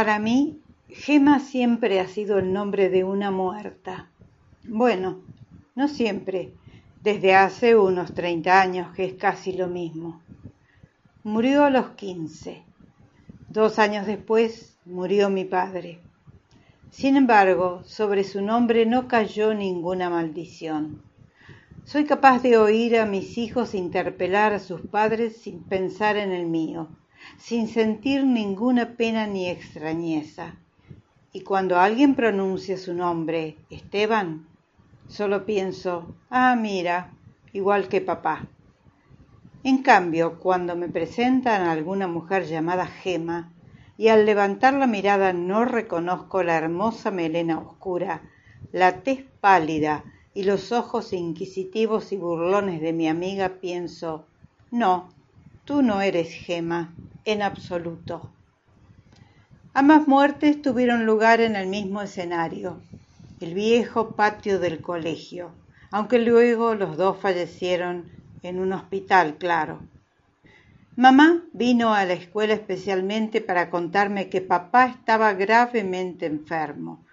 Para mí, Gema siempre ha sido el nombre de una muerta. Bueno, no siempre, desde hace unos 30 años, que es casi lo mismo. Murió a los 15. Dos años después murió mi padre. Sin embargo, sobre su nombre no cayó ninguna maldición. Soy capaz de oír a mis hijos interpelar a sus padres sin pensar en el mío, sin sentir ninguna pena ni extrañeza. Y cuando alguien pronuncia su nombre, Esteban, solo pienso, ah, mira, igual que papá. En cambio, cuando me presentan alguna mujer llamada Gema, y al levantar la mirada no reconozco la hermosa melena oscura, la tez pálida y los ojos inquisitivos y burlones de mi amiga, pienso, no, tú no eres Gema, en absoluto. Ambas muertes tuvieron lugar en el mismo escenario, el viejo patio del colegio, aunque luego los dos fallecieron en un hospital, claro. Mamá vino a la escuela especialmente para contarme que papá estaba gravemente enfermo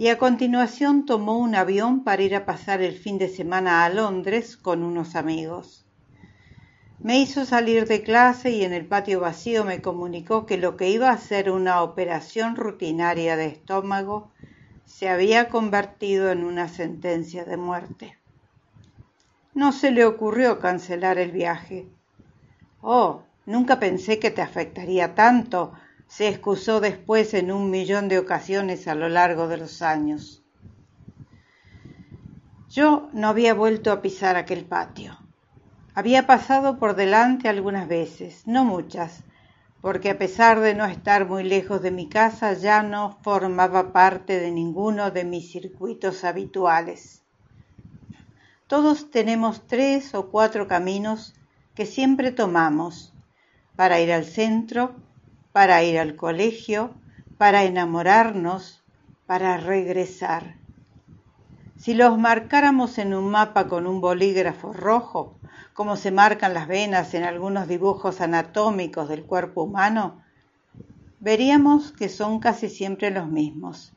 y a continuación tomó un avión para ir a pasar el fin de semana a Londres con unos amigos. Me hizo salir de clase y en el patio vacío me comunicó que lo que iba a ser una operación rutinaria de estómago se había convertido en una sentencia de muerte. No se le ocurrió cancelar el viaje. Oh, nunca pensé que te afectaría tanto, se excusó después en un millón de ocasiones a lo largo de los años. Yo no había vuelto a pisar aquel patio. Había pasado por delante algunas veces, no muchas, porque a pesar de no estar muy lejos de mi casa ya no formaba parte de ninguno de mis circuitos habituales. Todos tenemos tres o cuatro caminos que siempre tomamos para ir al centro, para ir al colegio, para enamorarnos, para regresar. Si los marcáramos en un mapa con un bolígrafo rojo, como se marcan las venas en algunos dibujos anatómicos del cuerpo humano, veríamos que son casi siempre los mismos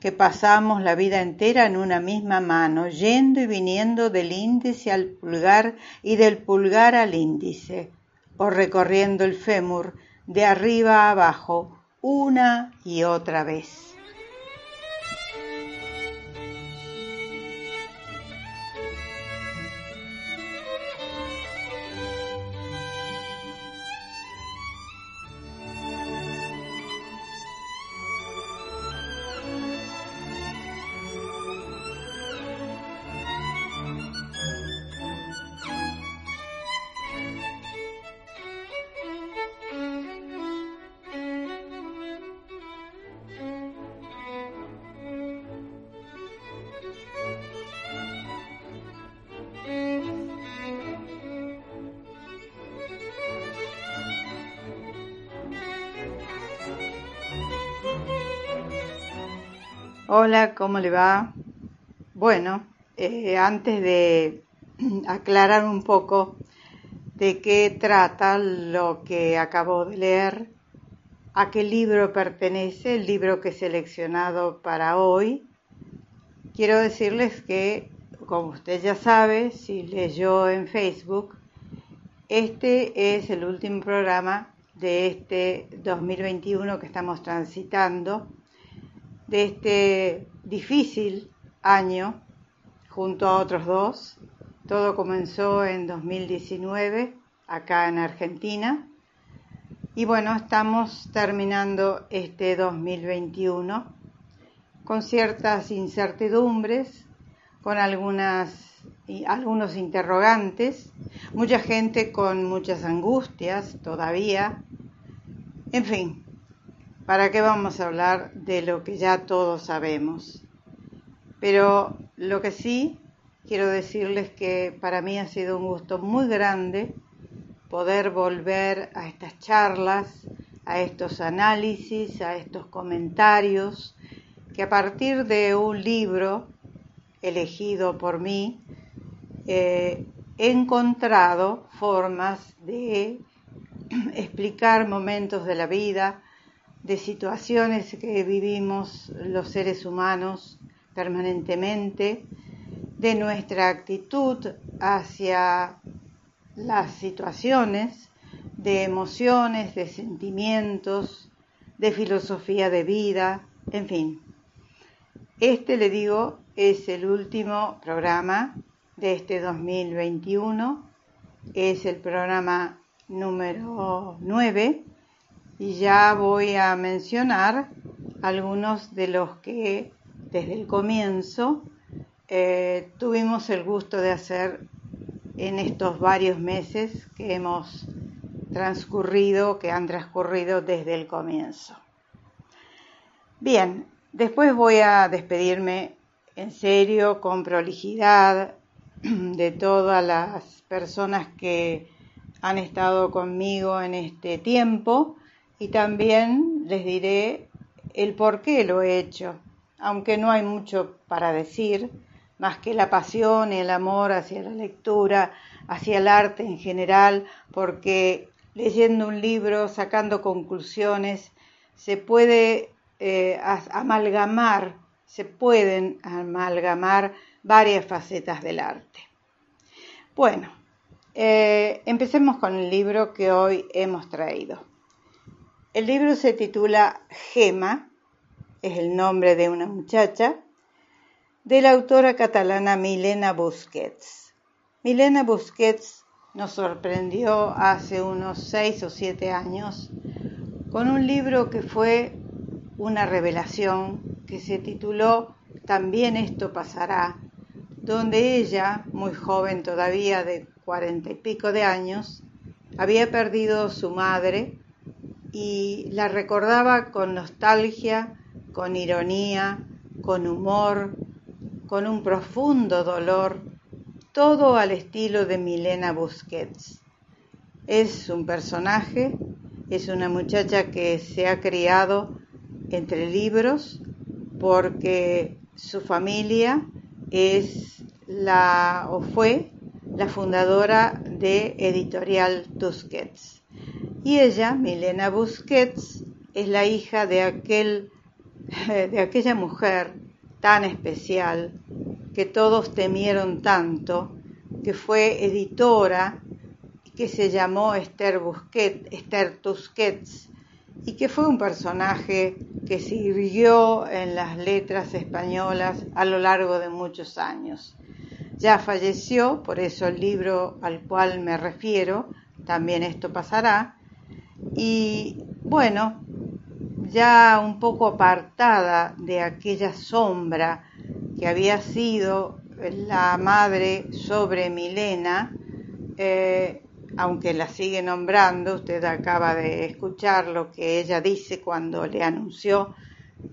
que pasamos la vida entera en una misma mano, yendo y viniendo del índice al pulgar y del pulgar al índice, o recorriendo el fémur de arriba a abajo una y otra vez. Hola, ¿cómo le va? Bueno, eh, antes de aclarar un poco de qué trata lo que acabo de leer, a qué libro pertenece, el libro que he seleccionado para hoy, quiero decirles que, como usted ya sabe, si leyó en Facebook, este es el último programa de este 2021 que estamos transitando de este difícil año junto a otros dos. Todo comenzó en 2019 acá en Argentina y bueno, estamos terminando este 2021 con ciertas incertidumbres, con algunas algunos interrogantes, mucha gente con muchas angustias todavía. En fin, ¿Para qué vamos a hablar de lo que ya todos sabemos? Pero lo que sí quiero decirles que para mí ha sido un gusto muy grande poder volver a estas charlas, a estos análisis, a estos comentarios, que a partir de un libro elegido por mí, eh, he encontrado formas de explicar momentos de la vida, de situaciones que vivimos los seres humanos permanentemente, de nuestra actitud hacia las situaciones, de emociones, de sentimientos, de filosofía de vida, en fin. Este, le digo, es el último programa de este 2021, es el programa número 9 y ya voy a mencionar algunos de los que desde el comienzo eh, tuvimos el gusto de hacer en estos varios meses que hemos transcurrido, que han transcurrido desde el comienzo. Bien, después voy a despedirme en serio, con prolijidad, de todas las personas que han estado conmigo en este tiempo y también les diré el por qué lo he hecho, aunque no hay mucho para decir, más que la pasión y el amor hacia la lectura, hacia el arte en general, porque leyendo un libro, sacando conclusiones, se puede eh, amalgamar, se pueden amalgamar varias facetas del arte. Bueno, eh, empecemos con el libro que hoy hemos traído. El libro se titula Gema, es el nombre de una muchacha, de la autora catalana Milena Busquets. Milena Busquets nos sorprendió hace unos seis o siete años con un libro que fue una revelación que se tituló También esto pasará, donde ella, muy joven todavía de cuarenta y pico de años, había perdido su madre y la recordaba con nostalgia, con ironía, con humor, con un profundo dolor, todo al estilo de Milena Busquets. Es un personaje, es una muchacha que se ha criado entre libros porque su familia es la o fue la fundadora de Editorial Tusquets. Y ella, Milena Busquets, es la hija de aquel de aquella mujer tan especial que todos temieron tanto, que fue editora que se llamó Esther Busquets, Esther Tusquets, y que fue un personaje que sirvió en las letras españolas a lo largo de muchos años. Ya falleció, por eso el libro al cual me refiero, también esto pasará, y bueno, ya un poco apartada de aquella sombra que había sido la madre sobre Milena, eh, aunque la sigue nombrando, usted acaba de escuchar lo que ella dice cuando le anunció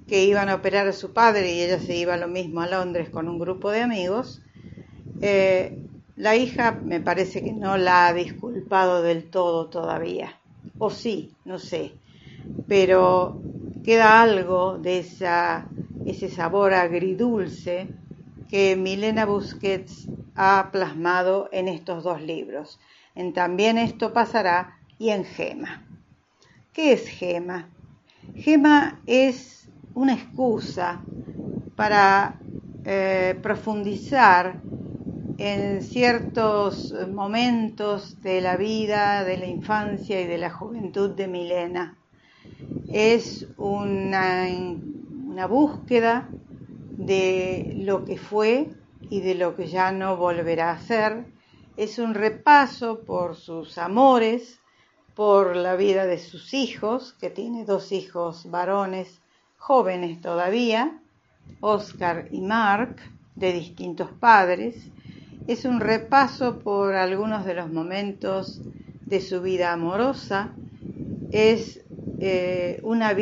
que iban a operar a su padre y ella se iba lo mismo a Londres con un grupo de amigos, eh, la hija me parece que no la ha disculpado del todo todavía, o sí, no sé, pero queda algo de esa, ese sabor agridulce que Milena Busquets ha plasmado en estos dos libros en También esto pasará y en Gema. ¿Qué es Gema? Gema es una excusa para eh, profundizar en ciertos momentos de la vida, de la infancia y de la juventud de Milena. Es una, búsqueda de lo que fue y de lo que ya no volverá a ser, es un repaso por sus amores, por la vida de sus hijos, que tiene dos hijos varones jóvenes todavía, Oscar y Mark, de distintos padres. Es un repaso por algunos de los momentos de su vida amorosa. Es eh, una,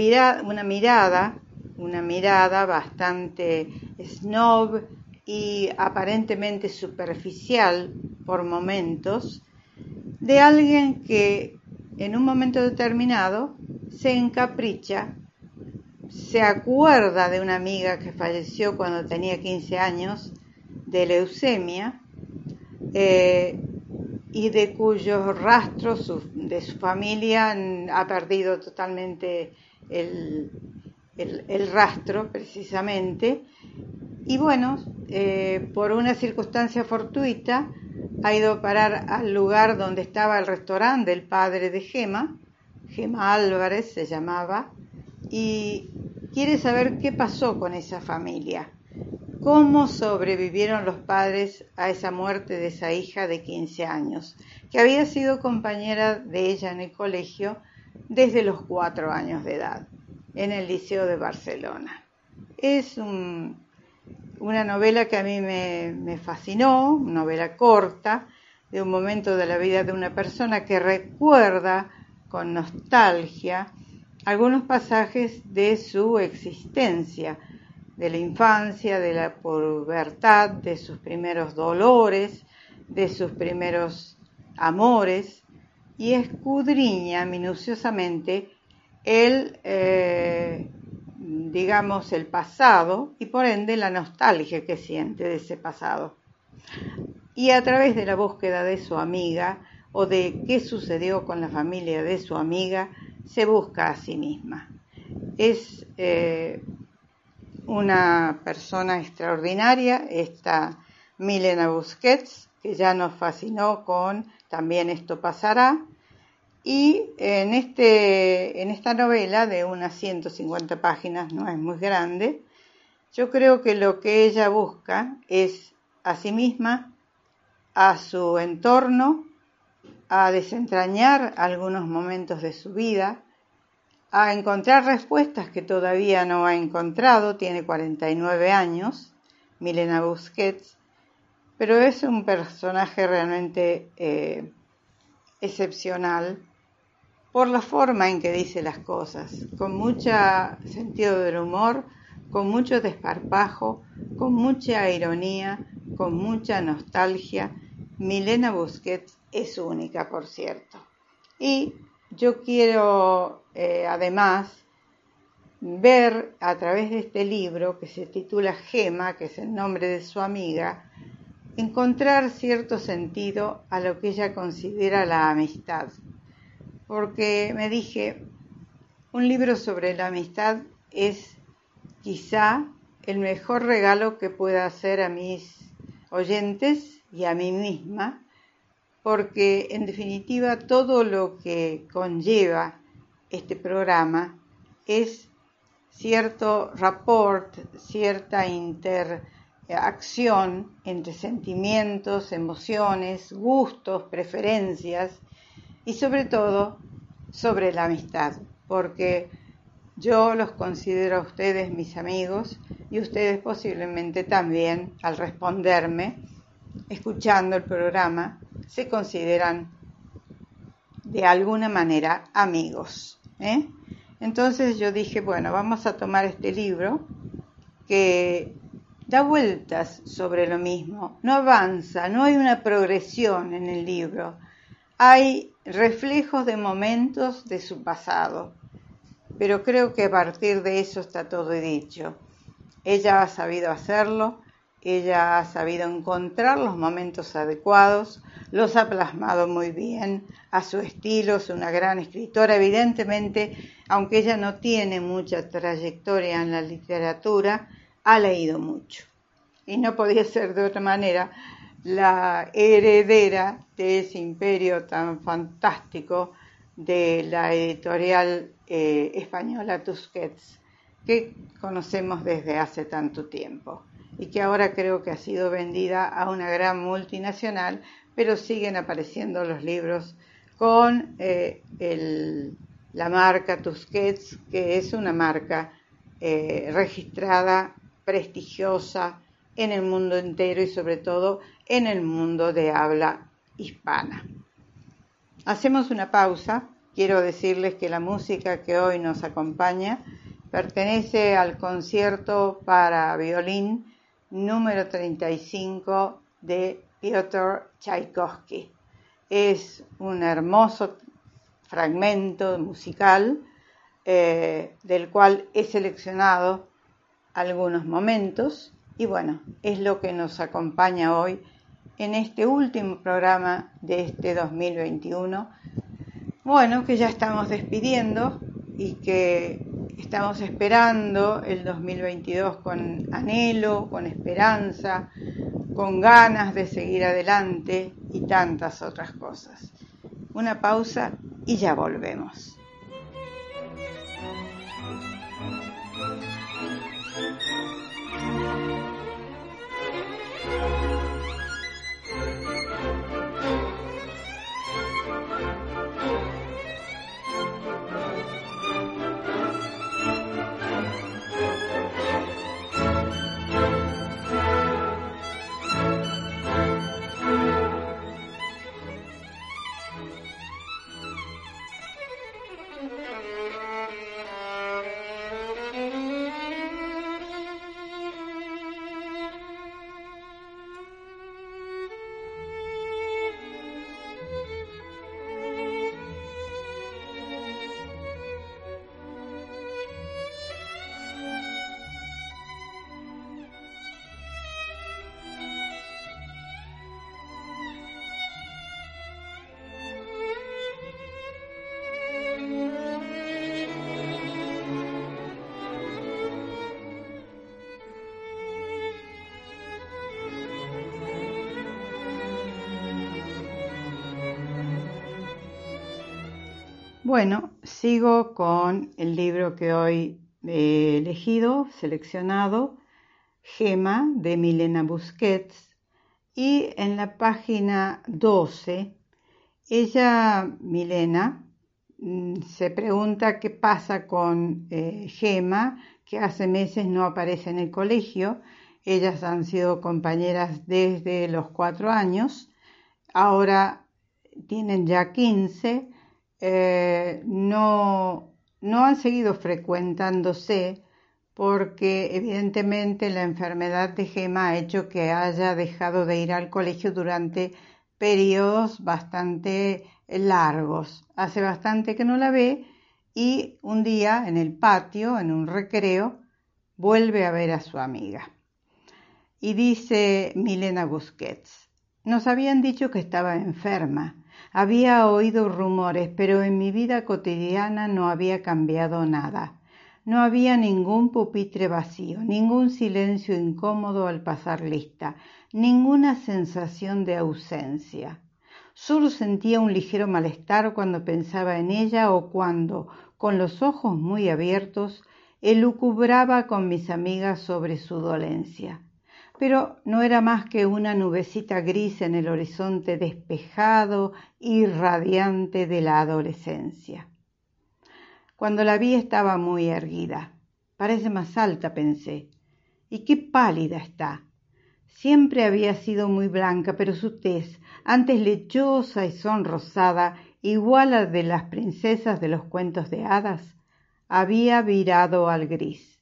una mirada, una mirada bastante snob y aparentemente superficial por momentos de alguien que en un momento determinado se encapricha, se acuerda de una amiga que falleció cuando tenía 15 años de leucemia eh, y de cuyos rastros de su familia ha perdido totalmente el, rastro precisamente. Y bueno, eh, por una circunstancia fortuita, ha ido a parar al lugar donde estaba el restaurante del padre de Gema, Gema Álvarez se llamaba, y quiere saber qué pasó con esa familia, cómo sobrevivieron los padres a esa muerte de esa hija de 15 años, que había sido compañera de ella en el colegio desde los cuatro años de edad, en el Liceo de Barcelona. Es una novela que a mí me, me fascinó, una novela corta, de un momento de la vida de una persona que recuerda con nostalgia algunos pasajes de su existencia, de la infancia, de la pubertad, de sus primeros dolores, de sus primeros amores, y escudriña minuciosamente el, eh, digamos, el pasado y por ende la nostalgia que siente de ese pasado. Y a través de la búsqueda de su amiga o de qué sucedió con la familia de su amiga, se busca a sí misma. Es eh, una persona extraordinaria, esta Milena Busquets, que ya nos fascinó con También esto pasará. Y en, este, en esta novela de unas 150 páginas, no es muy grande, yo creo que lo que ella busca es a sí misma, a su entorno, a desentrañar algunos momentos de su vida, a encontrar respuestas que todavía no ha encontrado, tiene 49 años, Milena Busquets, pero es un personaje realmente eh, excepcional por la forma en que dice las cosas, con mucho sentido del humor, con mucho desparpajo, con mucha ironía, con mucha nostalgia. Milena Busquets es única, por cierto. Y yo quiero, eh, además, ver a través de este libro que se titula Gema, que es el nombre de su amiga, encontrar cierto sentido a lo que ella considera la amistad. Porque me dije, un libro sobre la amistad es quizá el mejor regalo que pueda hacer a mis oyentes y a mí misma porque en definitiva todo lo que conlleva este programa es cierto rapport, cierta interacción entre sentimientos, emociones, gustos, preferencias y sobre todo sobre la amistad, porque yo los considero a ustedes mis amigos y ustedes posiblemente también al responderme, escuchando el programa, se consideran de alguna manera amigos. ¿eh? Entonces yo dije, bueno, vamos a tomar este libro que da vueltas sobre lo mismo, no avanza, no hay una progresión en el libro, hay reflejos de momentos de su pasado, pero creo que a partir de eso está todo dicho. Ella ha sabido hacerlo, ella ha sabido encontrar los momentos adecuados, los ha plasmado muy bien a su estilo, es una gran escritora, evidentemente, aunque ella no tiene mucha trayectoria en la literatura, ha leído mucho. Y no podía ser de otra manera la heredera de ese imperio tan fantástico de la editorial eh, española Tusquets, que conocemos desde hace tanto tiempo y que ahora creo que ha sido vendida a una gran multinacional, pero siguen apareciendo los libros con eh, la marca Tusquets, que es una marca eh, registrada, prestigiosa en el mundo entero y sobre todo en el mundo de habla hispana. Hacemos una pausa. Quiero decirles que la música que hoy nos acompaña pertenece al concierto para violín número 35 de Piotr Tchaikovsky. Es un hermoso fragmento musical eh, del cual he seleccionado algunos momentos y bueno, es lo que nos acompaña hoy en este último programa de este 2021. Bueno, que ya estamos despidiendo y que estamos esperando el 2022 con anhelo, con esperanza, con ganas de seguir adelante y tantas otras cosas. Una pausa y ya volvemos. Bueno, sigo con el libro que hoy he elegido, seleccionado, Gema de Milena Busquets, y en la página 12, ella, Milena, mm, se pregunta qué pasa con eh, Gema, que hace meses no aparece en el colegio. Ellas han sido compañeras desde los cuatro años, ahora tienen ya 15 eh, no, no han seguido frecuentándose porque evidentemente la enfermedad de Gema ha hecho que haya dejado de ir al colegio durante periodos bastante largos. Hace bastante que no la ve y un día en el patio, en un recreo, vuelve a ver a su amiga. Y dice Milena Busquets, nos habían dicho que estaba enferma había oído rumores, pero en mi vida cotidiana no había cambiado nada. No había ningún pupitre vacío, ningún silencio incómodo al pasar lista, ninguna sensación de ausencia. Solo sentía un ligero malestar cuando pensaba en ella o cuando, con los ojos muy abiertos, elucubraba con mis amigas sobre su dolencia pero no era más que una nubecita gris en el horizonte despejado y radiante de la adolescencia. Cuando la vi estaba muy erguida. Parece más alta, pensé. Y qué pálida está. Siempre había sido muy blanca, pero su tez, antes lechosa y sonrosada, igual a de las princesas de los cuentos de hadas, había virado al gris.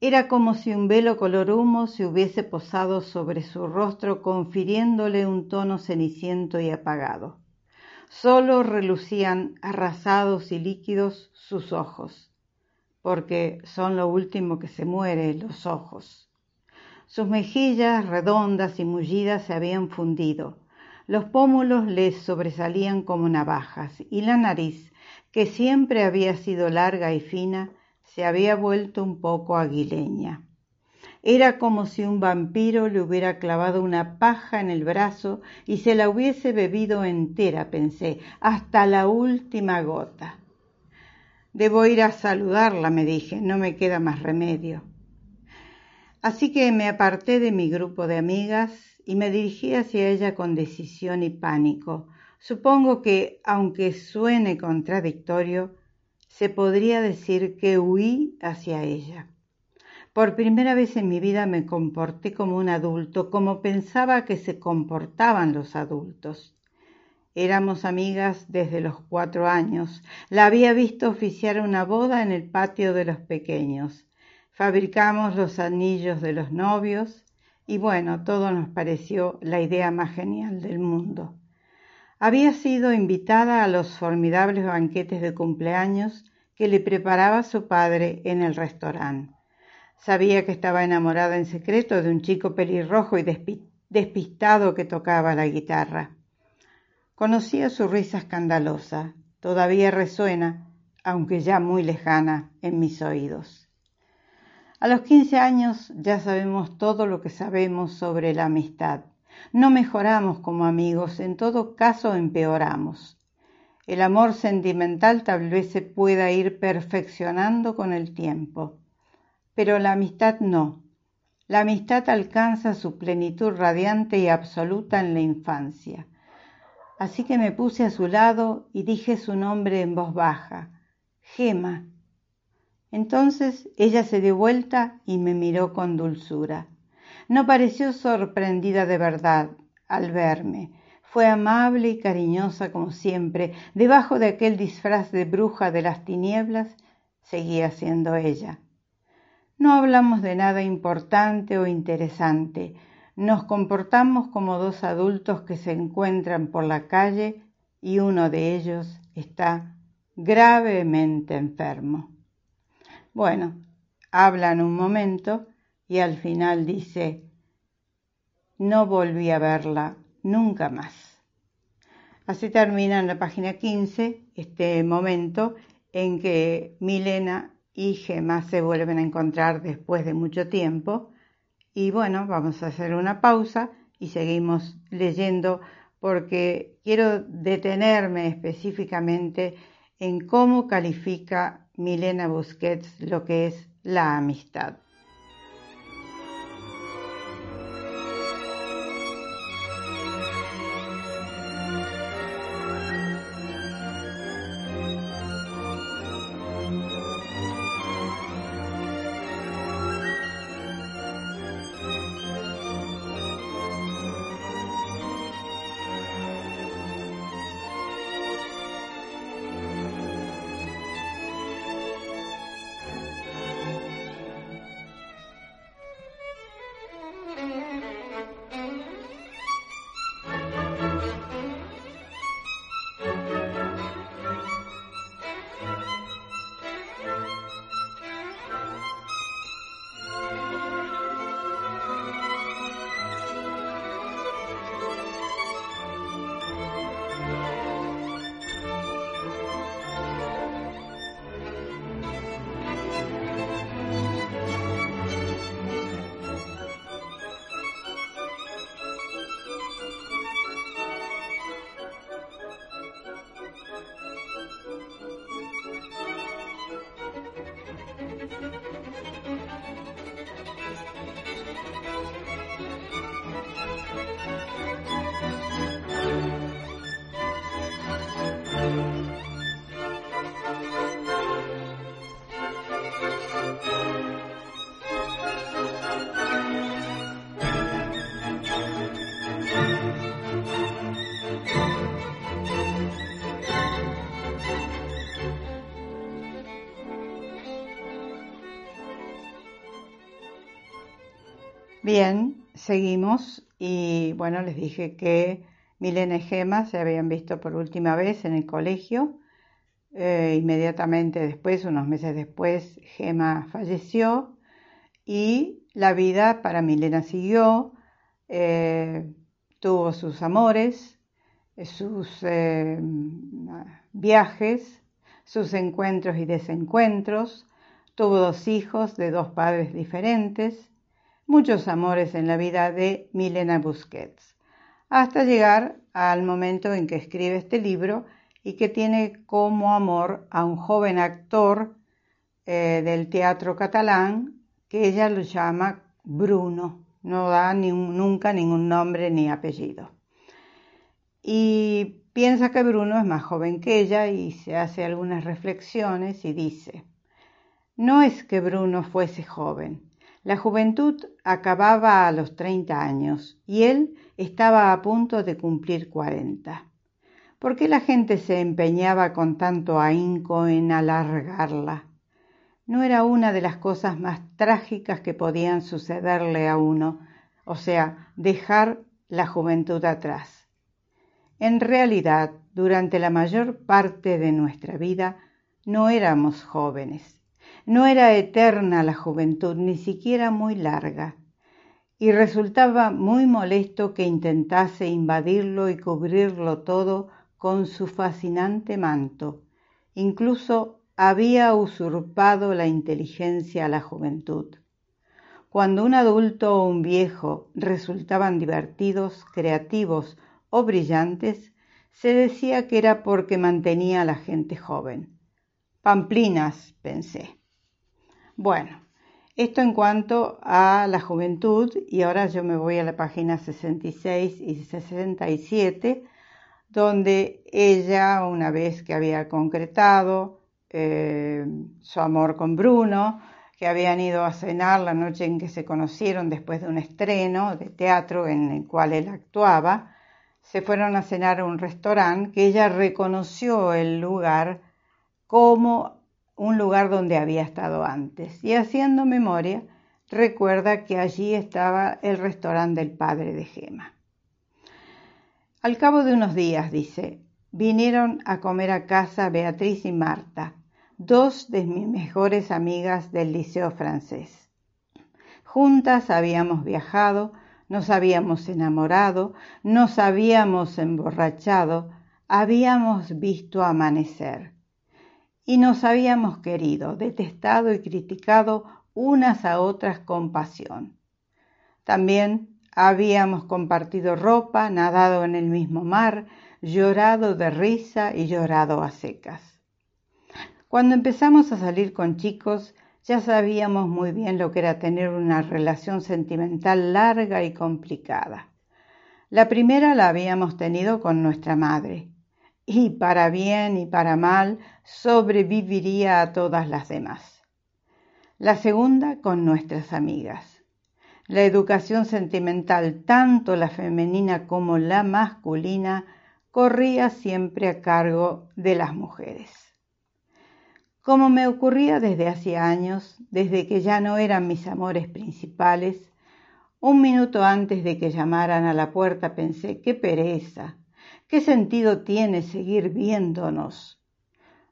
Era como si un velo color humo se hubiese posado sobre su rostro, confiriéndole un tono ceniciento y apagado. Solo relucían arrasados y líquidos sus ojos, porque son lo último que se muere, los ojos. Sus mejillas redondas y mullidas se habían fundido, los pómulos le sobresalían como navajas, y la nariz, que siempre había sido larga y fina, se había vuelto un poco aguileña. Era como si un vampiro le hubiera clavado una paja en el brazo y se la hubiese bebido entera, pensé, hasta la última gota. Debo ir a saludarla, me dije, no me queda más remedio. Así que me aparté de mi grupo de amigas y me dirigí hacia ella con decisión y pánico. Supongo que, aunque suene contradictorio, se podría decir que huí hacia ella. Por primera vez en mi vida me comporté como un adulto, como pensaba que se comportaban los adultos. Éramos amigas desde los cuatro años. La había visto oficiar una boda en el patio de los pequeños. Fabricamos los anillos de los novios y bueno, todo nos pareció la idea más genial del mundo. Había sido invitada a los formidables banquetes de cumpleaños que le preparaba su padre en el restaurante. Sabía que estaba enamorada en secreto de un chico pelirrojo y despistado que tocaba la guitarra. Conocía su risa escandalosa, todavía resuena, aunque ya muy lejana en mis oídos. A los 15 años ya sabemos todo lo que sabemos sobre la amistad. No mejoramos como amigos, en todo caso empeoramos. El amor sentimental tal vez se pueda ir perfeccionando con el tiempo, pero la amistad no. La amistad alcanza su plenitud radiante y absoluta en la infancia. Así que me puse a su lado y dije su nombre en voz baja, Gema. Entonces ella se dio vuelta y me miró con dulzura. No pareció sorprendida de verdad al verme. Fue amable y cariñosa como siempre. Debajo de aquel disfraz de bruja de las tinieblas, seguía siendo ella. No hablamos de nada importante o interesante. Nos comportamos como dos adultos que se encuentran por la calle y uno de ellos está gravemente enfermo. Bueno, hablan un momento y al final dice, no volví a verla nunca más. Así termina en la página 15 este momento en que Milena y Gemma se vuelven a encontrar después de mucho tiempo. Y bueno, vamos a hacer una pausa y seguimos leyendo porque quiero detenerme específicamente en cómo califica Milena Busquets lo que es la amistad. Bien, seguimos y bueno, les dije que Milena y Gema se habían visto por última vez en el colegio. Eh, inmediatamente después, unos meses después, Gema falleció y la vida para Milena siguió. Eh, tuvo sus amores, sus eh, viajes, sus encuentros y desencuentros. Tuvo dos hijos de dos padres diferentes muchos amores en la vida de Milena Busquets, hasta llegar al momento en que escribe este libro y que tiene como amor a un joven actor eh, del teatro catalán que ella lo llama Bruno, no da nunca ningún nombre ni apellido. Y piensa que Bruno es más joven que ella y se hace algunas reflexiones y dice, no es que Bruno fuese joven, la juventud acababa a los treinta años y él estaba a punto de cumplir cuarenta. ¿Por qué la gente se empeñaba con tanto ahínco en alargarla? No era una de las cosas más trágicas que podían sucederle a uno, o sea, dejar la juventud atrás. En realidad, durante la mayor parte de nuestra vida, no éramos jóvenes no era eterna la juventud, ni siquiera muy larga, y resultaba muy molesto que intentase invadirlo y cubrirlo todo con su fascinante manto, incluso había usurpado la inteligencia a la juventud. Cuando un adulto o un viejo resultaban divertidos, creativos o brillantes, se decía que era porque mantenía a la gente joven. Pamplinas, pensé. Bueno, esto en cuanto a la juventud y ahora yo me voy a la página 66 y 67 donde ella, una vez que había concretado eh, su amor con Bruno, que habían ido a cenar la noche en que se conocieron después de un estreno de teatro en el cual él actuaba, se fueron a cenar a un restaurante que ella reconoció el lugar como un lugar donde había estado antes. Y haciendo memoria, recuerda que allí estaba el restaurante del padre de Gema. Al cabo de unos días, dice, vinieron a comer a casa Beatriz y Marta, dos de mis mejores amigas del liceo francés. Juntas habíamos viajado, nos habíamos enamorado, nos habíamos emborrachado, habíamos visto amanecer y nos habíamos querido, detestado y criticado unas a otras con pasión. También Habíamos compartido ropa, nadado en el mismo mar, llorado de risa y llorado a secas. Cuando empezamos a salir con chicos, ya sabíamos muy bien lo que era tener una relación sentimental larga y complicada. La primera la habíamos tenido con nuestra madre, y para bien y para mal sobreviviría a todas las demás. La segunda con nuestras amigas la educación sentimental, tanto la femenina como la masculina, corría siempre a cargo de las mujeres. Como me ocurría desde hacía años, desde que ya no eran mis amores principales, un minuto antes de que llamaran a la puerta pensé, qué pereza, qué sentido tiene seguir viéndonos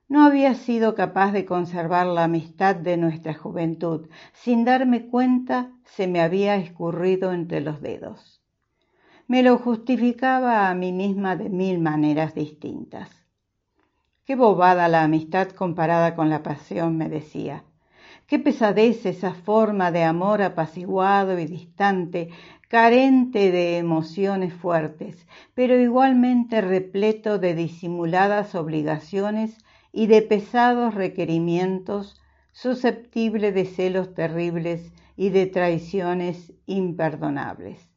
no había sido capaz de conservar la amistad de nuestra juventud. Sin darme cuenta, se me había escurrido entre los dedos. Me lo justificaba a mí misma de mil maneras distintas. Qué bobada la amistad comparada con la pasión, me decía. Qué pesadez esa forma de amor apaciguado y distante, carente de emociones fuertes, pero igualmente repleto de disimuladas obligaciones y de pesados requerimientos, susceptible de celos terribles y de traiciones imperdonables.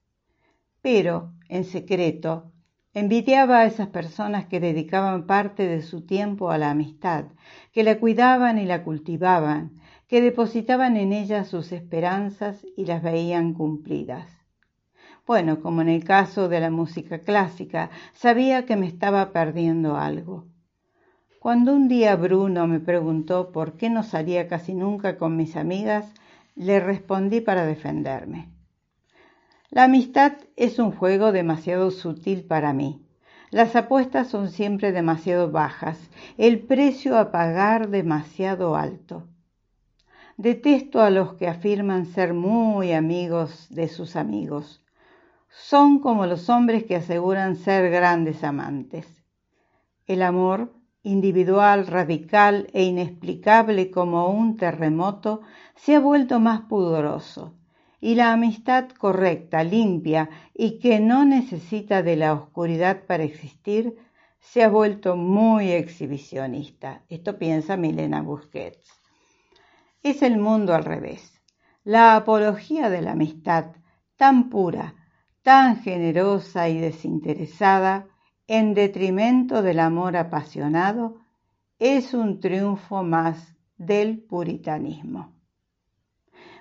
Pero, en secreto, envidiaba a esas personas que dedicaban parte de su tiempo a la amistad, que la cuidaban y la cultivaban, que depositaban en ella sus esperanzas y las veían cumplidas. Bueno, como en el caso de la música clásica, sabía que me estaba perdiendo algo. Cuando un día Bruno me preguntó por qué no salía casi nunca con mis amigas, le respondí para defenderme. La amistad es un juego demasiado sutil para mí. Las apuestas son siempre demasiado bajas, el precio a pagar demasiado alto. Detesto a los que afirman ser muy amigos de sus amigos. Son como los hombres que aseguran ser grandes amantes. El amor individual, radical e inexplicable como un terremoto, se ha vuelto más pudoroso, y la amistad correcta, limpia y que no necesita de la oscuridad para existir, se ha vuelto muy exhibicionista. Esto piensa Milena Busquets. Es el mundo al revés. La apología de la amistad, tan pura, tan generosa y desinteresada, en detrimento del amor apasionado es un triunfo más del puritanismo.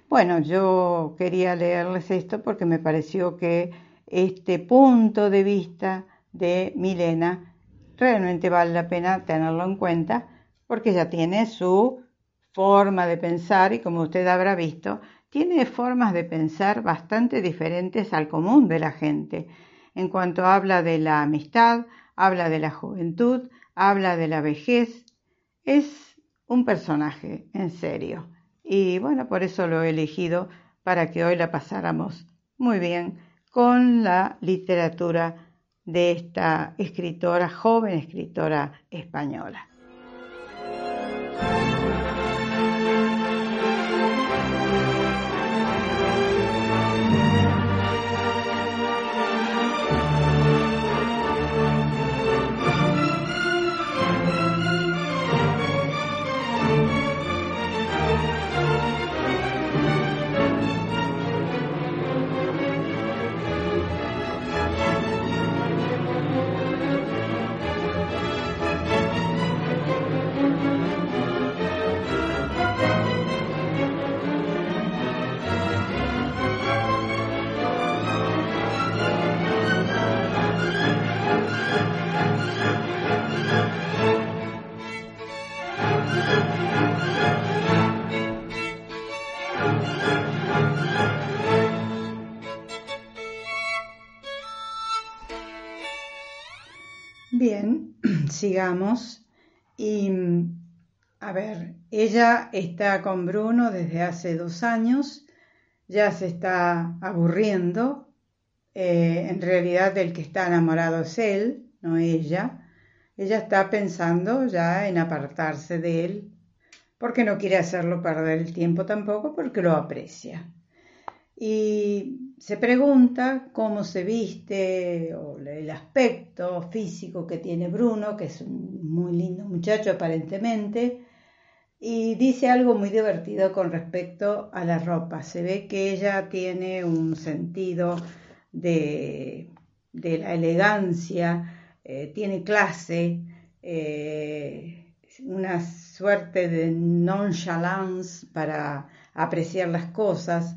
Bueno, yo quería leerles esto porque me pareció que este punto de vista de Milena realmente vale la pena tenerlo en cuenta porque ella tiene su forma de pensar y como usted habrá visto, tiene formas de pensar bastante diferentes al común de la gente en cuanto habla de la amistad, habla de la juventud, habla de la vejez. Es un personaje, en serio. Y bueno, por eso lo he elegido para que hoy la pasáramos muy bien con la literatura de esta escritora, joven escritora española. Y, a ver, ella está con Bruno desde hace dos años, ya se está aburriendo. Eh, en realidad el que está enamorado es él, no ella. Ella está pensando ya en apartarse de él, porque no quiere hacerlo perder el tiempo tampoco, porque lo aprecia. Y se pregunta cómo se viste o el aspecto físico que tiene Bruno, que es un muy lindo muchacho aparentemente, y dice algo muy divertido con respecto a la ropa. Se ve que ella tiene un sentido de, la elegancia, eh, tiene clase, eh, una suerte de nonchalance para apreciar las cosas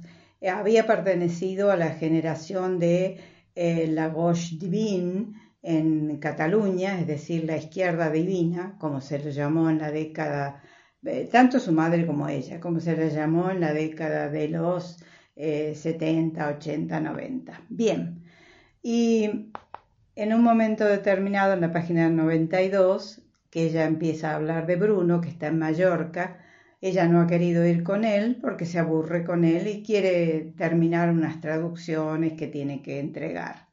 había pertenecido a la generación de eh, la gauche divine en Cataluña, es decir, la izquierda divina, como se le llamó en la década, eh, tanto su madre como ella, como se le llamó en la década de los 70, 80, 90. Bien, y en un momento determinado, en la página 92, que ella empieza a hablar de Bruno, que está en Mallorca, ella no ha querido ir con él porque se aburre con él y quiere terminar unas traducciones que tiene que entregar.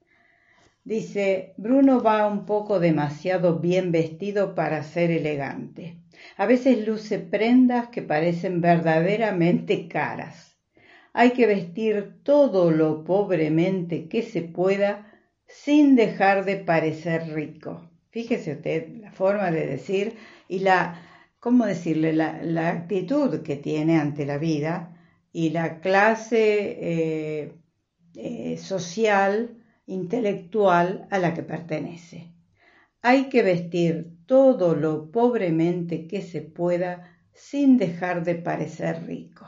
Dice, Bruno va un poco demasiado bien vestido para ser elegante. A veces luce prendas que parecen verdaderamente caras. Hay que vestir todo lo pobremente que se pueda sin dejar de parecer rico. Fíjese usted la forma de decir y la ¿cómo decirle?, la, actitud que tiene ante la vida y la clase eh, eh, social, intelectual a la que pertenece. Hay que vestir todo lo pobremente que se pueda sin dejar de parecer rico.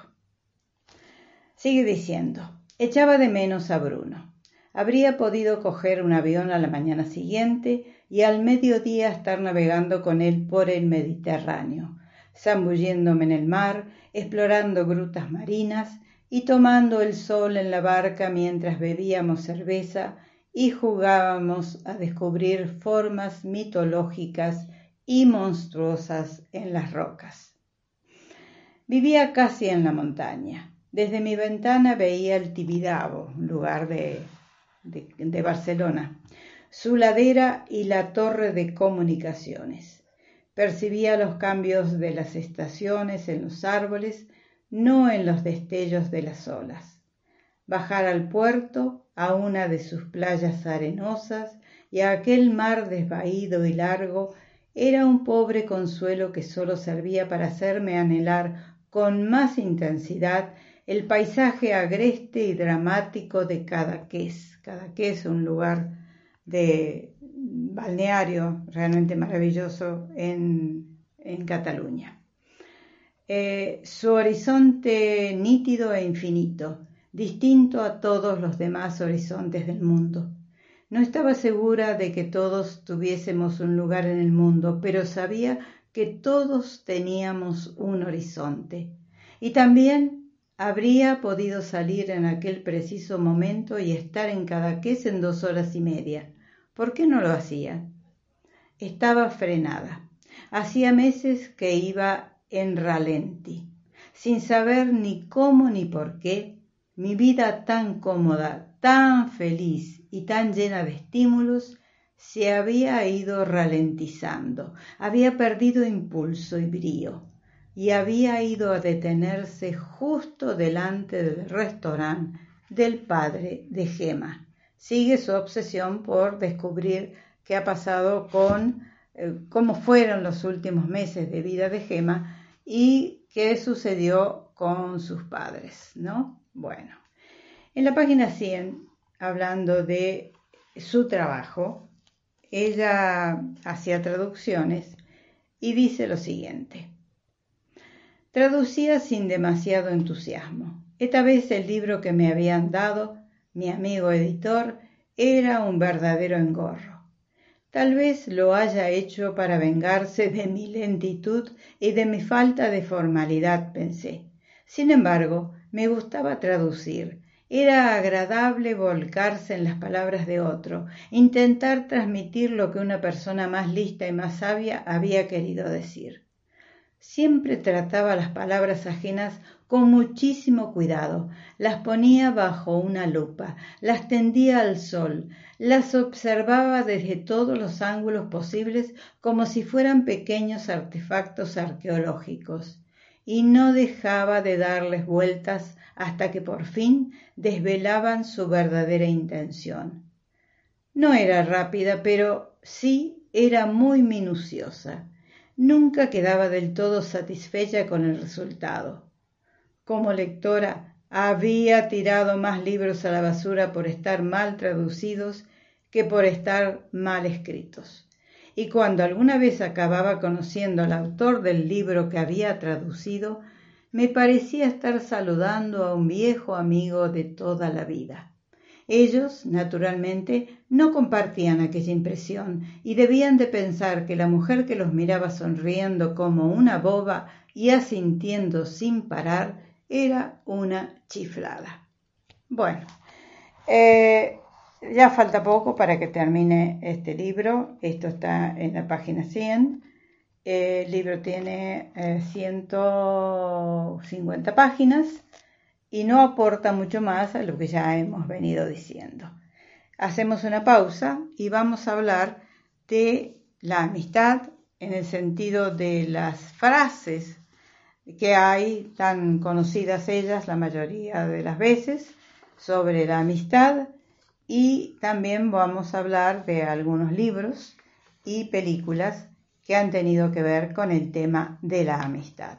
Sigue diciendo, echaba de menos a Bruno. Habría podido coger un avión a la mañana siguiente y al mediodía estar navegando con él por el Mediterráneo, zambulléndome en el mar, explorando grutas marinas y tomando el sol en la barca mientras bebíamos cerveza y jugábamos a descubrir formas mitológicas y monstruosas en las rocas. Vivía casi en la montaña. Desde mi ventana veía el Tibidabo, lugar de, de Barcelona, su ladera y la torre de comunicaciones. Percibía los cambios de las estaciones en los árboles, no en los destellos de las olas. Bajar al puerto, a una de sus playas arenosas y a aquel mar desvaído y largo, era un pobre consuelo que sólo servía para hacerme anhelar con más intensidad el paisaje agreste y dramático de Cadaqués. Cadaqués, un lugar de balneario realmente maravilloso en, Cataluña. Eh, su horizonte nítido e infinito, distinto a todos los demás horizontes del mundo. No estaba segura de que todos tuviésemos un lugar en el mundo, pero sabía que todos teníamos un horizonte. Y también habría podido salir en aquel preciso momento y estar en Cadaqués en dos horas y media, ¿Por qué no lo hacía? Estaba frenada. Hacía meses que iba en ralenti, sin saber ni cómo ni por qué. Mi vida tan cómoda, tan feliz y tan llena de estímulos se había ido ralentizando, había perdido impulso y brío. y había ido a detenerse justo delante del restaurante del padre de Gema. Sigue su obsesión por descubrir qué ha pasado con eh, cómo fueron los últimos meses de vida de Gema y qué sucedió con sus padres, ¿no? Bueno, en la página 100, hablando de su trabajo, ella hacía traducciones y dice lo siguiente. Traducía sin demasiado entusiasmo. Esta vez el libro que me habían dado, mi amigo editor, era un verdadero engorro. Tal vez lo haya hecho para vengarse de mi lentitud y de mi falta de formalidad, pensé. Sin embargo, me gustaba traducir. Era agradable volcarse en las palabras de otro, intentar transmitir lo que una persona más lista y más sabia había querido decir. Siempre trataba las palabras ajenas con muchísimo cuidado, las ponía bajo una lupa, las tendía al sol, las observaba desde todos los ángulos posibles como si fueran pequeños artefactos arqueológicos, y no dejaba de darles vueltas hasta que por fin desvelaban su verdadera intención. No era rápida, pero sí era muy minuciosa. Nunca quedaba del todo satisfecha con el resultado como lectora había tirado más libros a la basura por estar mal traducidos que por estar mal escritos. Y cuando alguna vez acababa conociendo al autor del libro que había traducido, me parecía estar saludando a un viejo amigo de toda la vida. Ellos, naturalmente, no compartían aquella impresión y debían de pensar que la mujer que los miraba sonriendo como una boba y asintiendo sin parar era una chiflada. Bueno, eh, ya falta poco para que termine este libro. Esto está en la página 100. El libro tiene 150 eh, páginas y no aporta mucho más a lo que ya hemos venido diciendo. Hacemos una pausa y vamos a hablar de la amistad en el sentido de las frases que hay, tan conocidas ellas la mayoría de las veces, sobre la amistad y también vamos a hablar de algunos libros y películas que han tenido que ver con el tema de la amistad.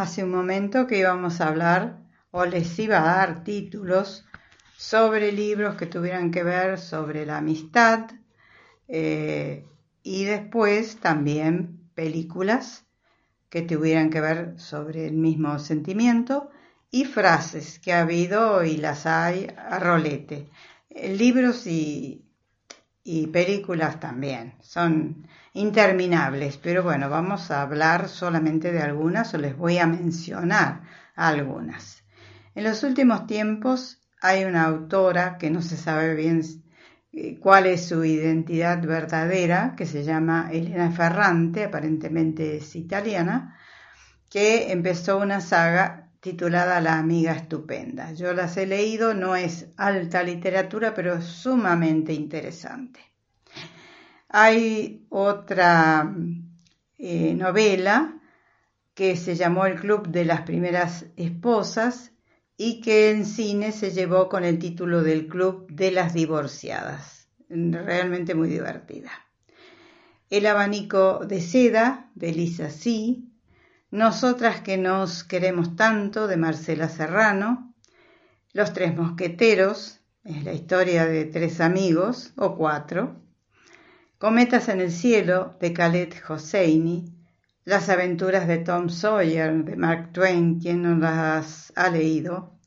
Hace un momento que íbamos a hablar o les iba a dar títulos sobre libros que tuvieran que ver sobre la amistad eh, y después también películas que tuvieran que ver sobre el mismo sentimiento y frases que ha habido y las hay a rolete. Libros y, y películas también. Son interminables, pero bueno, vamos a hablar solamente de algunas o les voy a mencionar algunas. En los últimos tiempos hay una autora que no se sabe bien eh, cuál es su identidad verdadera, que se llama Elena Ferrante, aparentemente es italiana, que empezó una saga titulada La amiga estupenda. Yo las he leído, no es alta literatura, pero es sumamente interesante. Hay otra eh, novela que se llamó El Club de las Primeras Esposas y que en cine se llevó con el título del Club de las Divorciadas. Realmente muy divertida. El abanico de seda de Lisa C. Nosotras que nos queremos tanto de Marcela Serrano. Los Tres Mosqueteros, es la historia de tres amigos o cuatro. Cometas en el cielo de Khaled Hosseini las aventuras de Tom Sawyer de Mark Twain, quien no las ha leído.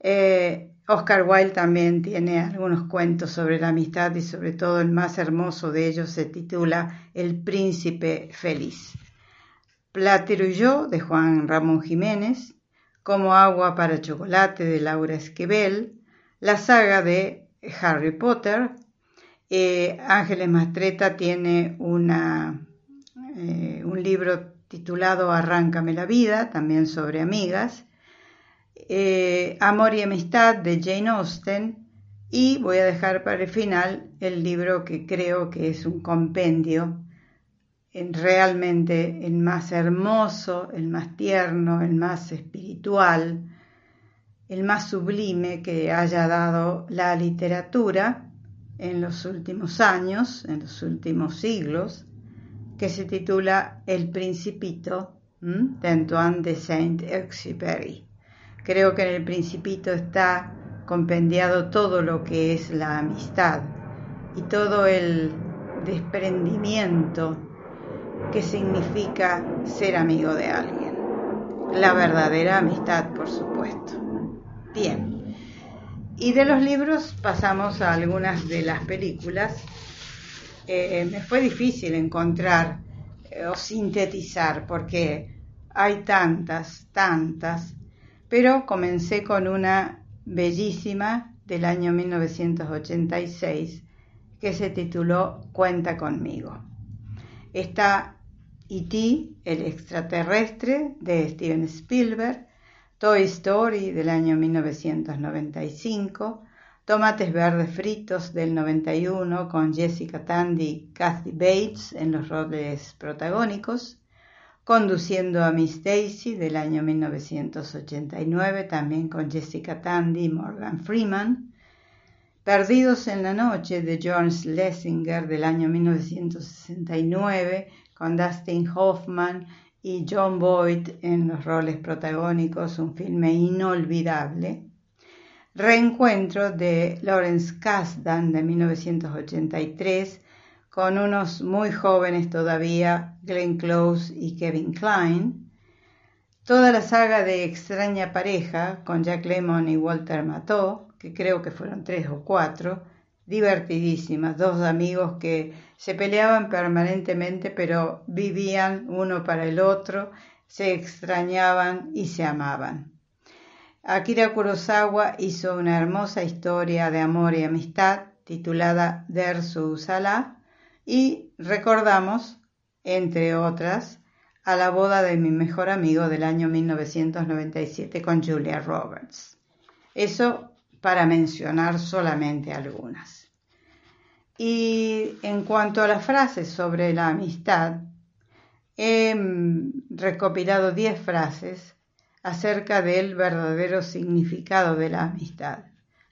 Eh, Oscar Wilde también tiene algunos cuentos sobre la amistad y sobre todo el más hermoso de ellos se titula El príncipe feliz. Platero y yo de Juan Ramón Jiménez, Como agua para chocolate de Laura Esquivel, la saga de Harry Potter, eh, Ángeles Mastreta tiene eh, un libro titulado Arráncame la vida, también sobre amigas, eh, Amor y Amistad de Jane Austen. Y voy a dejar para el final el libro que creo que es un compendio realmente el más hermoso, el más tierno, el más espiritual, el más sublime que haya dado la literatura en los últimos años, en los últimos siglos, que se titula El Principito de Antoine de Saint-Exupéry. Creo que en El Principito está compendiado todo lo que es la amistad y todo el desprendimiento que significa ser amigo de alguien. La verdadera amistad, por supuesto. Bien. Y de los libros pasamos a algunas de las películas eh, me fue difícil encontrar eh, o sintetizar porque hay tantas, tantas, pero comencé con una bellísima del año 1986 que se tituló Cuenta conmigo. Está E.T., el extraterrestre de Steven Spielberg, Toy Story del año 1995, Tomates verdes fritos del 91 con Jessica Tandy y Kathy Bates en los roles protagónicos. Conduciendo a Miss Daisy del año 1989 también con Jessica Tandy y Morgan Freeman. Perdidos en la noche de John Schlesinger del año 1969 con Dustin Hoffman y John Boyd en los roles protagónicos, un filme inolvidable. Reencuentro de Lawrence Kasdan de 1983 con unos muy jóvenes todavía, Glenn Close y Kevin Klein. Toda la saga de Extraña Pareja con Jack Lemmon y Walter Matthau, creo que fueron tres o cuatro, divertidísimas, dos amigos que se peleaban permanentemente pero vivían uno para el otro, se extrañaban y se amaban. Akira Kurosawa hizo una hermosa historia de amor y amistad titulada Dersu Salah y recordamos, entre otras, a la boda de mi mejor amigo del año 1997 con Julia Roberts. Eso para mencionar solamente algunas. Y en cuanto a las frases sobre la amistad, he recopilado 10 frases acerca del verdadero significado de la amistad.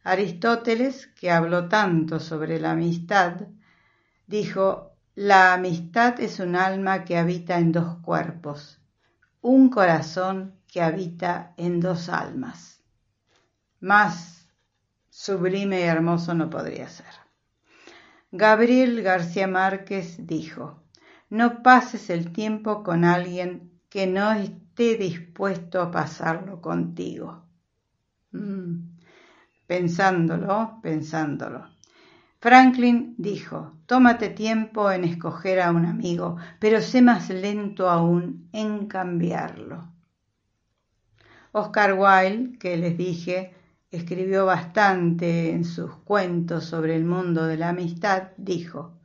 Aristóteles, que habló tanto sobre la amistad, dijo, la amistad es un alma que habita en dos cuerpos, un corazón que habita en dos almas. Más sublime y hermoso no podría ser. Gabriel García Márquez dijo, no pases el tiempo con alguien que no esté dispuesto a pasarlo contigo. Mm. Pensándolo, pensándolo. Franklin dijo, tómate tiempo en escoger a un amigo, pero sé más lento aún en cambiarlo. Oscar Wilde, que les dije, escribió bastante en sus cuentos sobre el mundo de la amistad, dijo,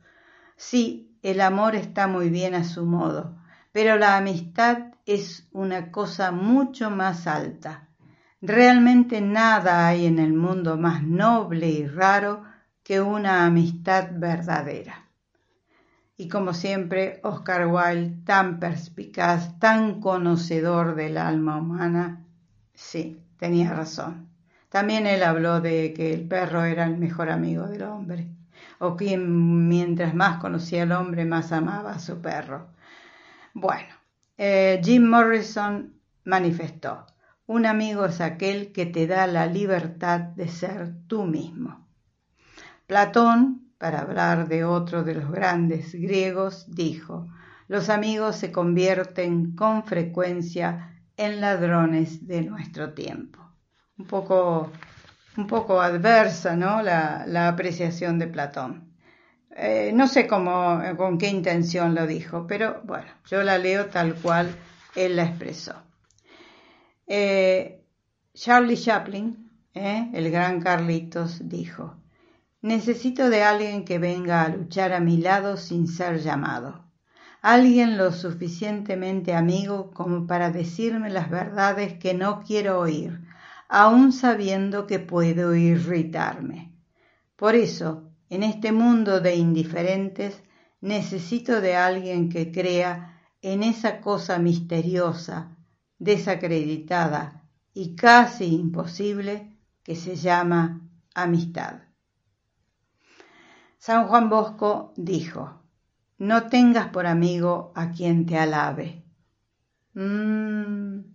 sí, el amor está muy bien a su modo, pero la amistad es una cosa mucho más alta. Realmente nada hay en el mundo más noble y raro que una amistad verdadera. Y como siempre, Oscar Wilde, tan perspicaz, tan conocedor del alma humana, sí, tenía razón. También él habló de que el perro era el mejor amigo del hombre, o que mientras más conocía al hombre, más amaba a su perro. Bueno, eh, Jim Morrison manifestó, un amigo es aquel que te da la libertad de ser tú mismo. Platón, para hablar de otro de los grandes griegos, dijo, los amigos se convierten con frecuencia en ladrones de nuestro tiempo. Un poco, un poco adversa ¿no? la, apreciación de Platón. Eh, no sé cómo, con qué intención lo dijo, pero bueno, yo la leo tal cual él la expresó. Eh, Charlie Chaplin, ¿eh? el gran Carlitos, dijo, Necesito de alguien que venga a luchar a mi lado sin ser llamado. Alguien lo suficientemente amigo como para decirme las verdades que no quiero oír, aun sabiendo que puedo irritarme. Por eso, en este mundo de indiferentes, necesito de alguien que crea en esa cosa misteriosa, desacreditada y casi imposible que se llama amistad. San Juan Bosco dijo, no tengas por amigo a quien te alabe. Mm.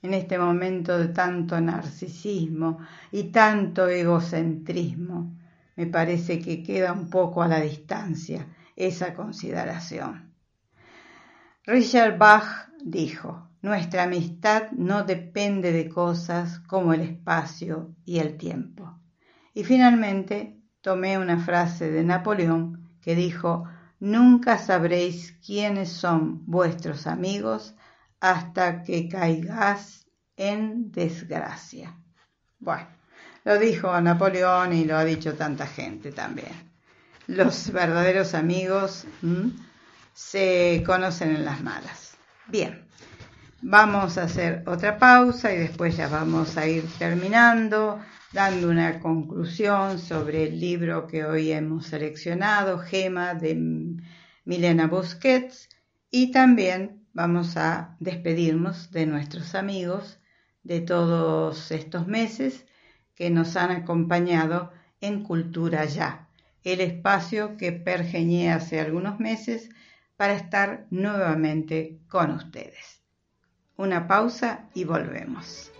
En este momento de tanto narcisismo y tanto egocentrismo, me parece que queda un poco a la distancia esa consideración. Richard Bach dijo, nuestra amistad no depende de cosas como el espacio y el tiempo. Y finalmente tomé una frase de Napoleón que dijo, nunca sabréis quiénes son vuestros amigos hasta que caigas en desgracia. Bueno, lo dijo Napoleón y lo ha dicho tanta gente también. Los verdaderos amigos se conocen en las malas. Bien, vamos a hacer otra pausa y después ya vamos a ir terminando dando una conclusión sobre el libro que hoy hemos seleccionado, Gema de Milena Busquets, y también vamos a despedirnos de nuestros amigos de todos estos meses que nos han acompañado en Cultura Ya, el espacio que pergeñé hace algunos meses para estar nuevamente con ustedes. Una pausa y volvemos.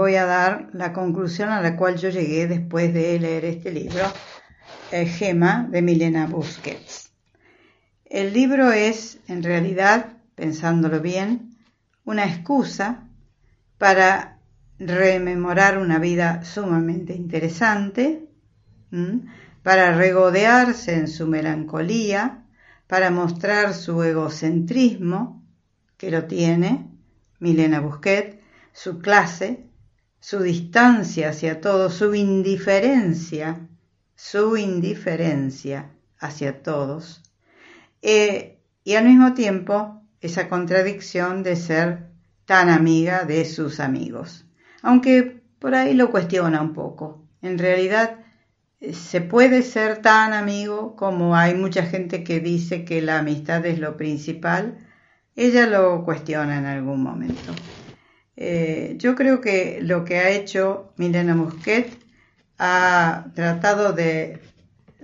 Voy a dar la conclusión a la cual yo llegué después de leer este libro, eh, Gema de Milena Busquets. El libro es, en realidad, pensándolo bien, una excusa para rememorar una vida sumamente interesante, para regodearse en su melancolía, para mostrar su egocentrismo, que lo tiene, Milena Busquet, su clase, su distancia hacia todo, su indiferencia, su indiferencia hacia todos, eh, y al mismo tiempo esa contradicción de ser tan amiga de sus amigos. Aunque por ahí lo cuestiona un poco. En realidad eh, se puede ser tan amigo como hay mucha gente que dice que la amistad es lo principal ella lo cuestiona en algún momento. Eh, yo creo que lo que ha hecho Milena Musquet ha tratado de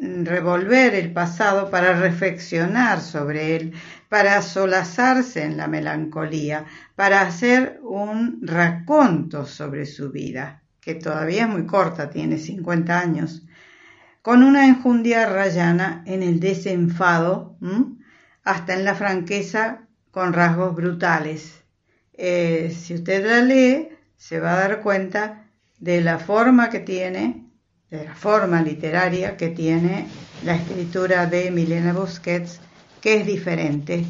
revolver el pasado para reflexionar sobre él, para solazarse en la melancolía, para hacer un raconto sobre su vida, que todavía es muy corta, tiene 50 años, con una enjundia rayana en el desenfado, hasta en la franqueza con rasgos brutales. Eh, si usted la lee, se va a dar cuenta de la forma que tiene, de la forma literaria que tiene la escritura de Milena Busquets, que es diferente.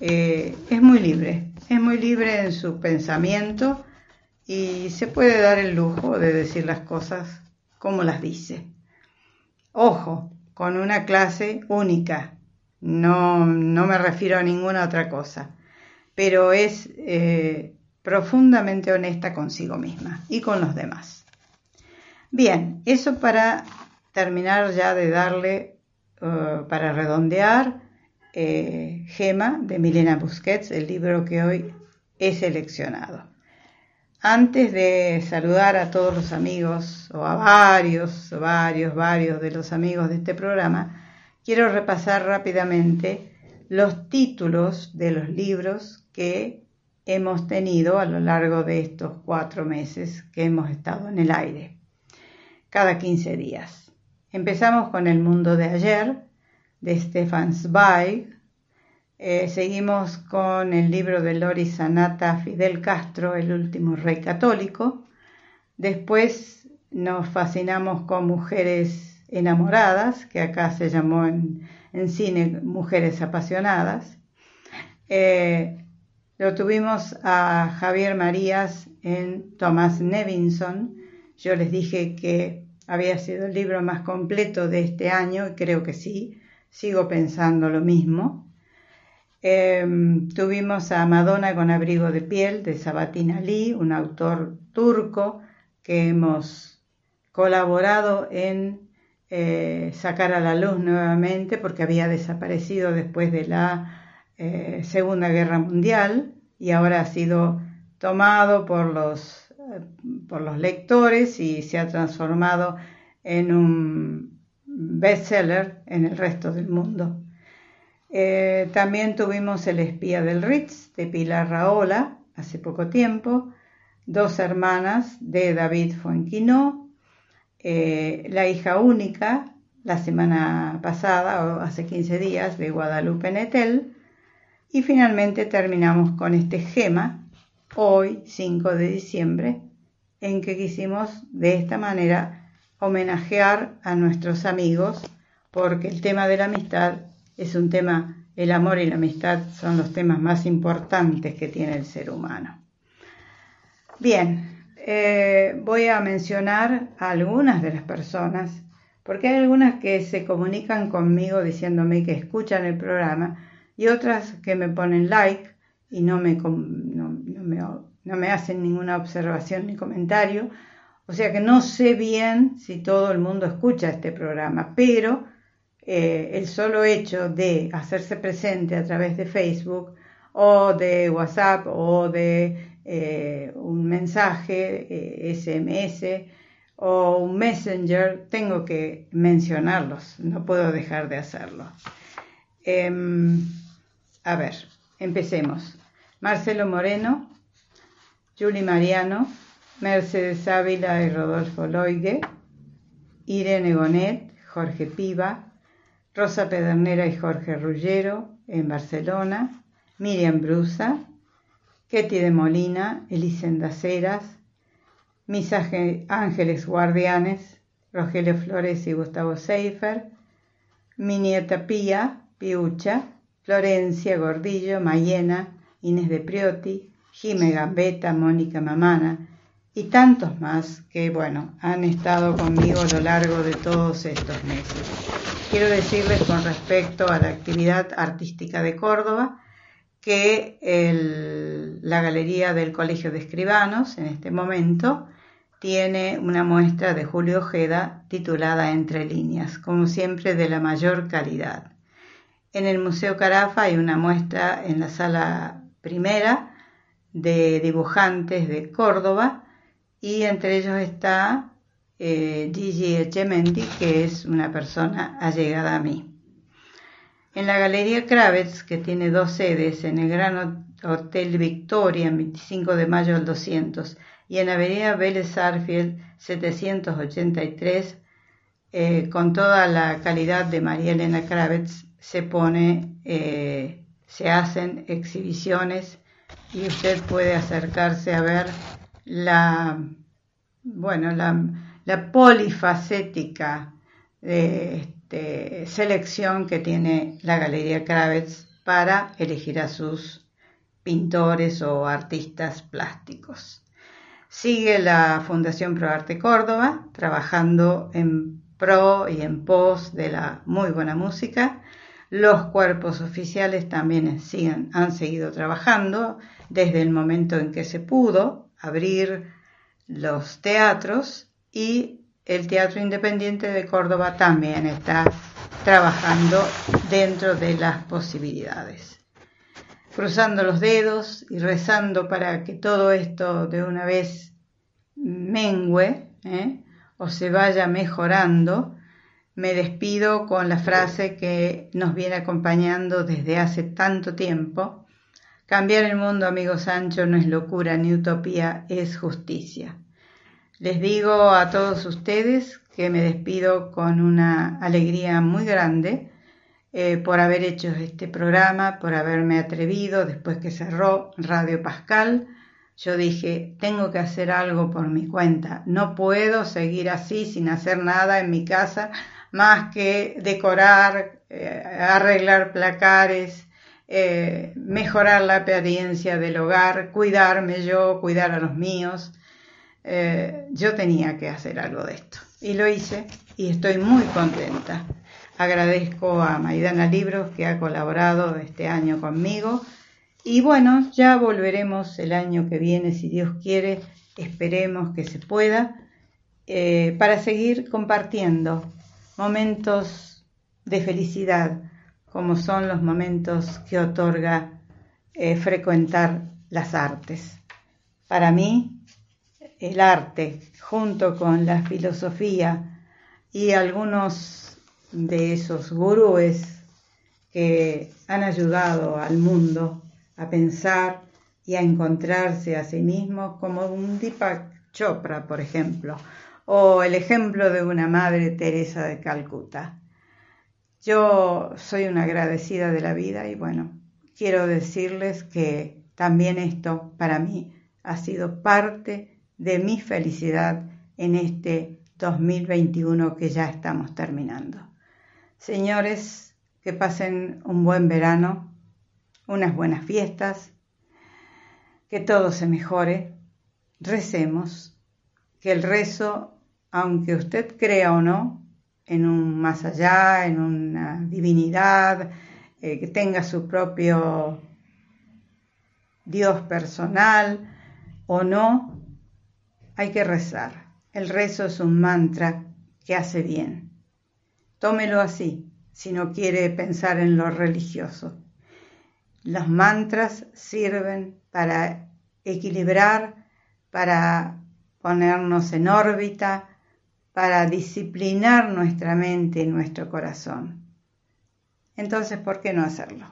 Eh, es muy libre, es muy libre en su pensamiento y se puede dar el lujo de decir las cosas como las dice. Ojo, con una clase única, no, no me refiero a ninguna otra cosa, pero es eh, profundamente honesta consigo misma y con los demás. Bien, eso para terminar ya de darle, uh, para redondear, eh, Gema de Milena Busquets, el libro que hoy he seleccionado. Antes de saludar a todos los amigos, o a varios, varios, varios de los amigos de este programa, quiero repasar rápidamente los títulos de los libros que hemos tenido a lo largo de estos cuatro meses que hemos estado en el aire, cada 15 días. Empezamos con El mundo de ayer, de Stefan Zweig. Eh, seguimos con el libro de Lori Sanata Fidel Castro, El último rey católico. Después nos fascinamos con Mujeres enamoradas, que acá se llamó en, cine Mujeres apasionadas. Eh, lo tuvimos a Javier Marías en Thomas Nevinson. Yo les dije que había sido el libro más completo de este año y creo que sí, sigo pensando lo mismo. Em, tuvimos a Madonna con abrigo de piel de Sabatin Ali, un autor turco que hemos colaborado en eh, sacar a la luz nuevamente porque había desaparecido después de la eh, Segunda Guerra Mundial y ahora ha sido tomado por los, eh, por los lectores y se ha transformado en un bestseller en el resto del mundo. también tuvimos El espía del Ritz de Pilar Raola hace poco tiempo, Dos hermanas de David Fuenquinó, eh, la hija única, la semana pasada o hace 15 días, de Guadalupe Netel. Y finalmente terminamos con este gema, hoy 5 de diciembre, en que quisimos de esta manera homenajear a nuestros amigos, porque el tema de la amistad es un tema, el amor y la amistad son los temas más importantes que tiene el ser humano. Bien, eh, voy a mencionar a algunas de las personas, porque hay algunas que se comunican conmigo diciéndome que escuchan el programa y otras que me ponen like y no me, no, me, hacen ninguna observación ni comentario. O sea que no sé bien si todo el mundo escucha este programa, pero eh, el solo hecho de hacerse presente a través de Facebook o de WhatsApp o de eh, un mensaje SMS eh, o un messenger, tengo que mencionarlos, no puedo dejar de hacerlo. A ver, empecemos. Marcelo Moreno, Julie Mariano, Mercedes Ávila y Rodolfo Loigue, Irene Bonet, Jorge Piva, Rosa Pedernera y Jorge Rullero en Barcelona, Miriam Brusa, Ketty de Molina, Elisenda Ceras, Mis Ángeles Guardianes, Rogelio Flores y Gustavo Seifer, mi nieta Pía, Piucha, Florencia Gordillo, Mayena, Inés de Prioti, Jime Gambetta, Mónica Mamana y tantos más que, bueno, han estado conmigo a lo largo de todos estos meses. Quiero decirles con respecto a la actividad artística de Córdoba que la Galería del Colegio de Escribanos en este momento tiene una muestra de Julio Ojeda titulada Entre líneas, como siempre de la mayor calidad. En el Museo Carafa hay una muestra en la sala primera de dibujantes de Córdoba y entre ellos está eh, Gigi Echemendi, que es una persona allegada a mí. En la Galería Kravets, que tiene dos sedes, en el Gran Hotel Victoria, en 25 de mayo del 200, y en Avenida Vélez Arfield 783, eh, con toda la calidad de María Elena Kravets, se pone, eh, se hacen exhibiciones y usted puede acercarse a ver la, bueno, la, polifacética este, selección que tiene la Galería Kravets para elegir a sus pintores o artistas plásticos. Sigue la Fundación ProArte Córdoba trabajando en pro y en pos de la muy buena música. Los cuerpos oficiales también siguen, han seguido trabajando desde el momento en que se pudo abrir los teatros y el Teatro Independiente de Córdoba también está trabajando dentro de las posibilidades cruzando los dedos y rezando para que todo esto de una vez mengue ¿eh? o se vaya mejorando, me despido con la frase que nos viene acompañando desde hace tanto tiempo. Cambiar el mundo, amigo Sancho, no es locura ni utopía, es justicia. Les digo a todos ustedes que me despido con una alegría muy grande eh, por haber hecho este programa, por haberme atrevido después que cerró Radio Pascal. Yo dije, tengo que hacer algo por mi cuenta. No puedo seguir así sin hacer nada en mi casa más que decorar, eh, arreglar placares, eh, mejorar la apariencia del hogar, cuidarme yo, cuidar a los míos. yo tenía que hacer algo de esto. Y lo hice y estoy muy contenta. Agradezco a Maidana Libros que ha colaborado este año conmigo. Y bueno, ya volveremos el año que viene, si Dios quiere, esperemos que se pueda, eh, para seguir compartiendo momentos de felicidad, como son los momentos que otorga eh, frecuentar las artes. Para mí, el arte, junto con la filosofía y algunos de esos gurúes que han ayudado al mundo a pensar y a encontrarse a sí mismos, como un Deepak Chopra, por ejemplo, o el ejemplo de una Madre Teresa de Calcuta. Yo soy una agradecida de la vida y bueno, quiero decirles que también esto para mí ha sido parte de mi felicidad en este 2021 que ya estamos terminando. Señores, que pasen un buen verano, unas buenas fiestas, que todo se mejore, recemos, que el rezo, aunque usted crea o no en un más allá, en una divinidad, eh, que tenga su propio Dios personal o no, hay que rezar. El rezo es un mantra que hace bien. Tómelo así, si no quiere pensar en lo religioso. Los mantras sirven para equilibrar, para ponernos en órbita, para disciplinar nuestra mente y nuestro corazón. Entonces, ¿por qué no hacerlo?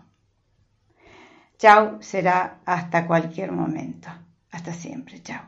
Chao será hasta cualquier momento. Hasta siempre, chao.